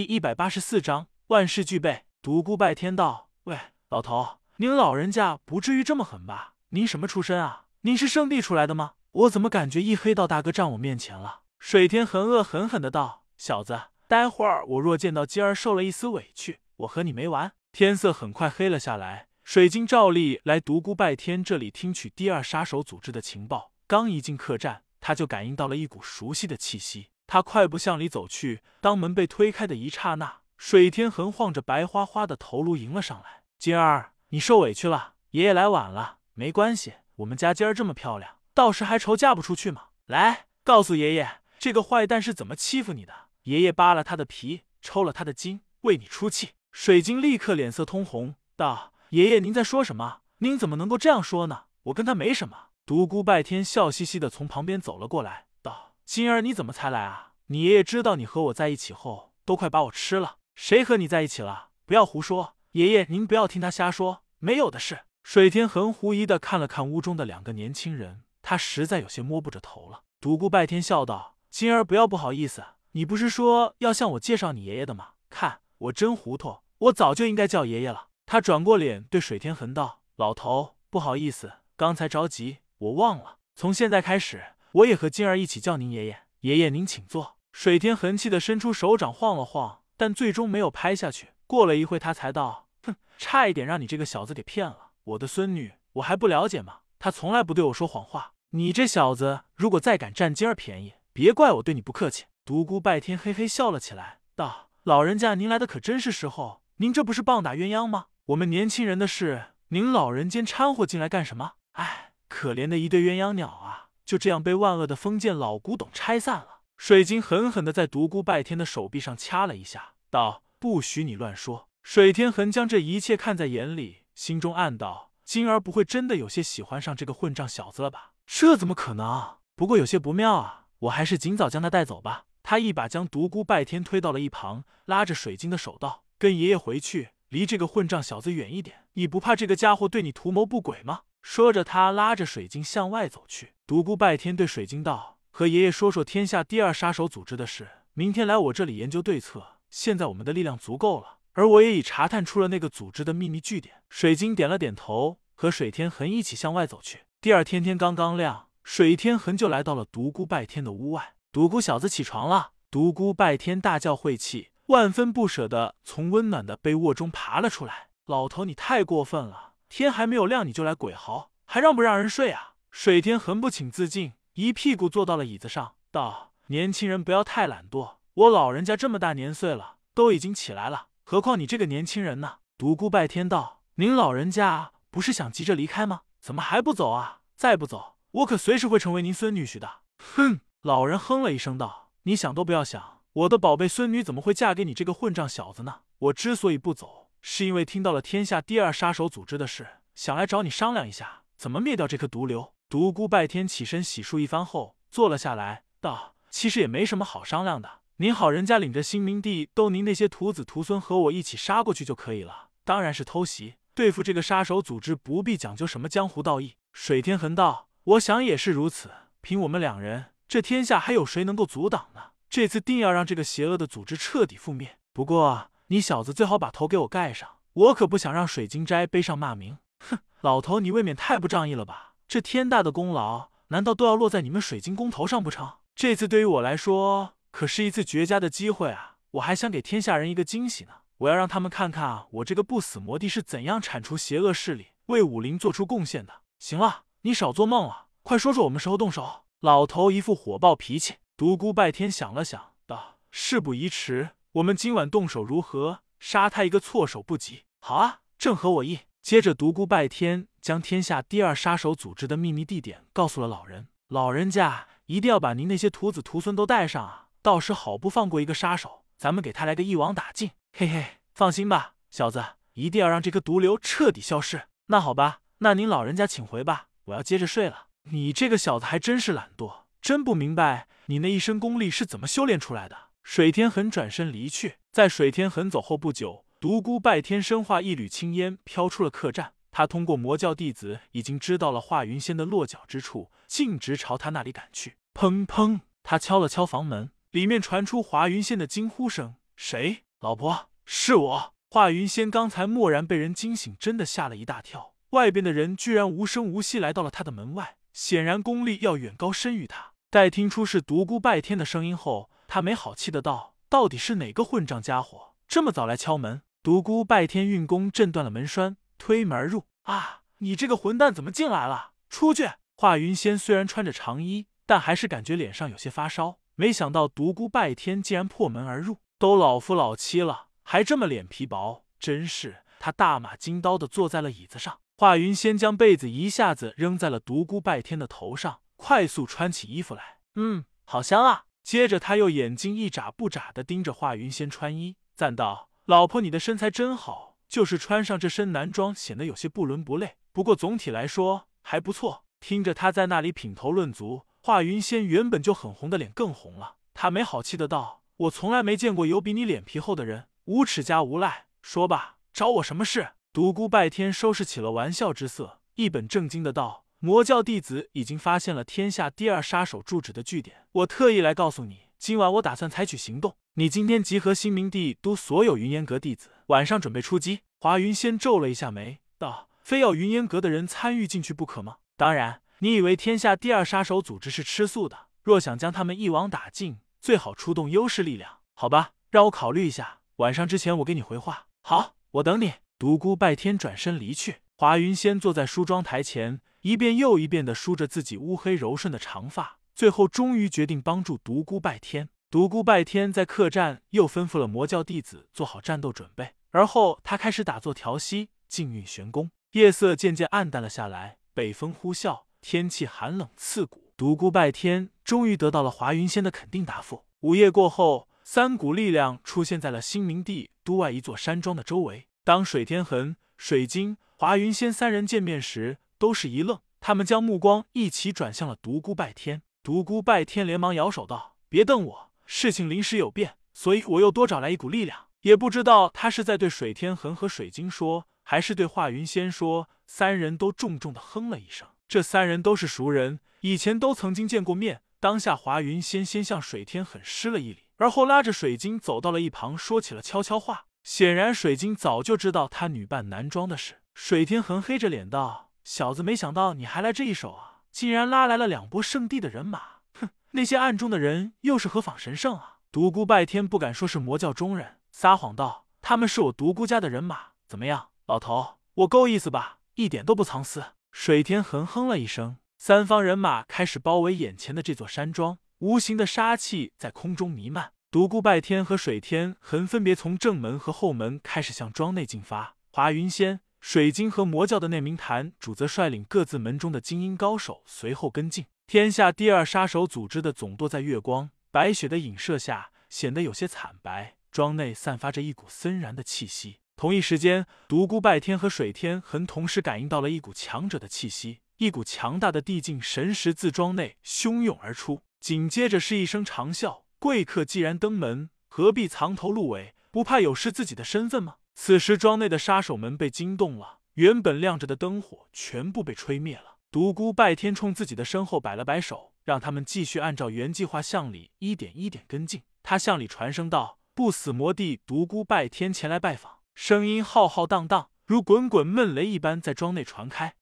第一百八十四章万事俱备。独孤拜天道：“喂，老头，您老人家不至于这么狠吧？您什么出身啊？您是圣地出来的吗？我怎么感觉一黑道大哥站我面前了？”水天恒恶狠狠的道：“小子，待会儿我若见到金儿受了一丝委屈，我和你没完。”天色很快黑了下来，水晶照例来独孤拜天这里听取第二杀手组织的情报。刚一进客栈，他就感应到了一股熟悉的气息。他快步向里走去，当门被推开的一刹那，水天横晃着白花花的头颅迎了上来。金儿，你受委屈了，爷爷来晚了，没关系，我们家今儿这么漂亮，到时还愁嫁不出去吗？来，告诉爷爷，这个坏蛋是怎么欺负你的？爷爷扒了他的皮，抽了他的筋，为你出气。水晶立刻脸色通红，道：“爷爷，您在说什么？您怎么能够这样说呢？我跟他没什么。”独孤拜天笑嘻嘻的从旁边走了过来，道。金儿，你怎么才来啊？你爷爷知道你和我在一起后，都快把我吃了。谁和你在一起了？不要胡说！爷爷，您不要听他瞎说，没有的事。水天横狐疑的看了看屋中的两个年轻人，他实在有些摸不着头了。独孤拜天笑道：“金儿，不要不好意思，你不是说要向我介绍你爷爷的吗？看我真糊涂，我早就应该叫爷爷了。”他转过脸对水天恒道：“老头，不好意思，刚才着急，我忘了。从现在开始。”我也和金儿一起叫您爷爷，爷爷您请坐。水天横气的伸出手掌晃了晃，但最终没有拍下去。过了一会，他才道：“哼，差一点让你这个小子给骗了。我的孙女，我还不了解吗？他从来不对我说谎话。你这小子，如果再敢占今儿便宜，别怪我对你不客气。”独孤拜天嘿嘿笑了起来，道：“老人家，您来的可真是时候。您这不是棒打鸳鸯吗？我们年轻人的事，您老人间掺和进来干什么？哎，可怜的一对鸳鸯鸟啊！”就这样被万恶的封建老古董拆散了。水晶狠狠的在独孤拜天的手臂上掐了一下，道：“不许你乱说。”水天横将这一切看在眼里，心中暗道：“金儿不会真的有些喜欢上这个混账小子了吧？这怎么可能？不过有些不妙啊，我还是尽早将他带走吧。”他一把将独孤拜天推到了一旁，拉着水晶的手道：“跟爷爷回去，离这个混账小子远一点。你不怕这个家伙对你图谋不轨吗？”说着，他拉着水晶向外走去。独孤拜天对水晶道：“和爷爷说说天下第二杀手组织的事，明天来我这里研究对策。现在我们的力量足够了，而我也已查探出了那个组织的秘密据点。”水晶点了点头，和水天恒一起向外走去。第二天天刚刚亮，水天恒就来到了独孤拜天的屋外。独孤小子起床了！独孤拜天大叫晦气，万分不舍的从温暖的被窝中爬了出来。老头，你太过分了！天还没有亮你就来鬼嚎，还让不让人睡啊？水天恒不请自尽，一屁股坐到了椅子上，道：“年轻人不要太懒惰，我老人家这么大年岁了，都已经起来了，何况你这个年轻人呢？”独孤拜天道：“您老人家不是想急着离开吗？怎么还不走啊？再不走，我可随时会成为您孙女婿的。”哼！老人哼了一声道：“你想都不要想，我的宝贝孙女怎么会嫁给你这个混账小子呢？我之所以不走。”是因为听到了天下第二杀手组织的事，想来找你商量一下，怎么灭掉这颗毒瘤。独孤拜天起身洗漱一番后，坐了下来，道：“其实也没什么好商量的，您好人家领着新明帝都您那些徒子徒孙和我一起杀过去就可以了。当然是偷袭，对付这个杀手组织不必讲究什么江湖道义。”水天恒道：“我想也是如此，凭我们两人，这天下还有谁能够阻挡呢？这次定要让这个邪恶的组织彻底覆灭。不过……”你小子最好把头给我盖上，我可不想让水晶斋背上骂名。哼，老头，你未免太不仗义了吧？这天大的功劳，难道都要落在你们水晶宫头上不成？这次对于我来说，可是一次绝佳的机会啊！我还想给天下人一个惊喜呢，我要让他们看看我这个不死魔帝是怎样铲除邪恶势力，为武林做出贡献的。行了，你少做梦了，快说说我们时候动手。老头一副火爆脾气。独孤拜天想了想，道：事不宜迟。我们今晚动手如何？杀他一个措手不及。好啊，正合我意。接着，独孤拜天将天下第二杀手组织的秘密地点告诉了老人。老人家一定要把您那些徒子徒孙都带上啊，到时好不放过一个杀手。咱们给他来个一网打尽。嘿嘿，放心吧，小子，一定要让这颗毒瘤彻底消失。那好吧，那您老人家请回吧，我要接着睡了。你这个小子还真是懒惰，真不明白你那一身功力是怎么修炼出来的。水天恒转身离去，在水天恒走后不久，独孤拜天身化一缕青烟飘出了客栈。他通过魔教弟子已经知道了华云仙的落脚之处，径直朝他那里赶去。砰砰，他敲了敲房门，里面传出华云仙的惊呼声：“谁？”老婆，是我。华云仙刚才蓦然被人惊醒，真的吓了一大跳。外边的人居然无声无息来到了他的门外，显然功力要远高深于他。待听出是独孤拜天的声音后，他没好气的道：“到底是哪个混账家伙这么早来敲门？”独孤拜天运功震断了门栓，推门而入。啊！你这个混蛋怎么进来了？出去！华云仙虽然穿着长衣，但还是感觉脸上有些发烧。没想到独孤拜天竟然破门而入，都老夫老妻了，还这么脸皮薄，真是！他大马金刀的坐在了椅子上。华云仙将被子一下子扔在了独孤拜天的头上，快速穿起衣服来。嗯，好香啊！接着他又眼睛一眨不眨的盯着华云仙穿衣，赞道：“老婆，你的身材真好，就是穿上这身男装显得有些不伦不类，不过总体来说还不错。”听着他在那里品头论足。华云仙原本就很红的脸更红了，他没好气的道：“我从来没见过有比你脸皮厚的人，无耻加无赖！说吧，找我什么事？”独孤拜天收拾起了玩笑之色，一本正经的道：“魔教弟子已经发现了天下第二杀手住址的据点，我特意来告诉你，今晚我打算采取行动。你今天集合新明帝都所有云烟阁弟子，晚上准备出击。”华云仙皱了一下眉，道：“非要云烟阁的人参与进去不可吗？当然。”你以为天下第二杀手组织是吃素的？若想将他们一网打尽，最好出动优势力量。好吧，让我考虑一下。晚上之前我给你回话。好，我等你。独孤拜天转身离去。华云仙坐在梳妆台前，一遍又一遍的梳着自己乌黑柔顺的长发，最后终于决定帮助独孤拜天。独孤拜天在客栈又吩咐了魔教弟子做好战斗准备，而后他开始打坐调息，静运玄功。夜色渐渐暗淡了下来，北风呼啸。天气寒冷刺骨，独孤拜天终于得到了华云仙的肯定答复。午夜过后，三股力量出现在了新明帝都外一座山庄的周围。当水天恒、水晶、华云仙三人见面时，都是一愣，他们将目光一起转向了独孤拜天。独孤拜天连忙摇手道：“别瞪我，事情临时有变，所以我又多找来一股力量。也不知道他是在对水天恒和水晶说，还是对华云仙说。”三人都重重的哼了一声。这三人都是熟人，以前都曾经见过面。当下，华云仙先向水天狠施了一礼，而后拉着水晶走到了一旁，说起了悄悄话。显然，水晶早就知道他女扮男装的事。水天恒黑着脸道：“小子，没想到你还来这一手啊！竟然拉来了两波圣地的人马。哼，那些暗中的人又是何方神圣啊？”独孤拜天不敢说是魔教中人，撒谎道：“他们是我独孤家的人马。怎么样，老头，我够意思吧？一点都不藏私。”水天哼哼了一声，三方人马开始包围眼前的这座山庄，无形的杀气在空中弥漫。独孤拜天和水天恒分别从正门和后门开始向庄内进发，华云仙、水晶和魔教的那名坛主则率领各自门中的精英高手随后跟进。天下第二杀手组织的总舵在月光、白雪的影射下显得有些惨白，庄内散发着一股森然的气息。同一时间，独孤拜天和水天恒同时感应到了一股强者的气息，一股强大的地境神识自庄内汹涌而出。紧接着是一声长啸：“贵客既然登门，何必藏头露尾？不怕有失自己的身份吗？”此时，庄内的杀手们被惊动了，原本亮着的灯火全部被吹灭了。独孤拜天冲自己的身后摆了摆手，让他们继续按照原计划向里一点一点跟进。他向里传声道：“不死魔帝独孤拜天前来拜访。”声音浩浩荡荡，如滚滚闷雷一般在庄内传开。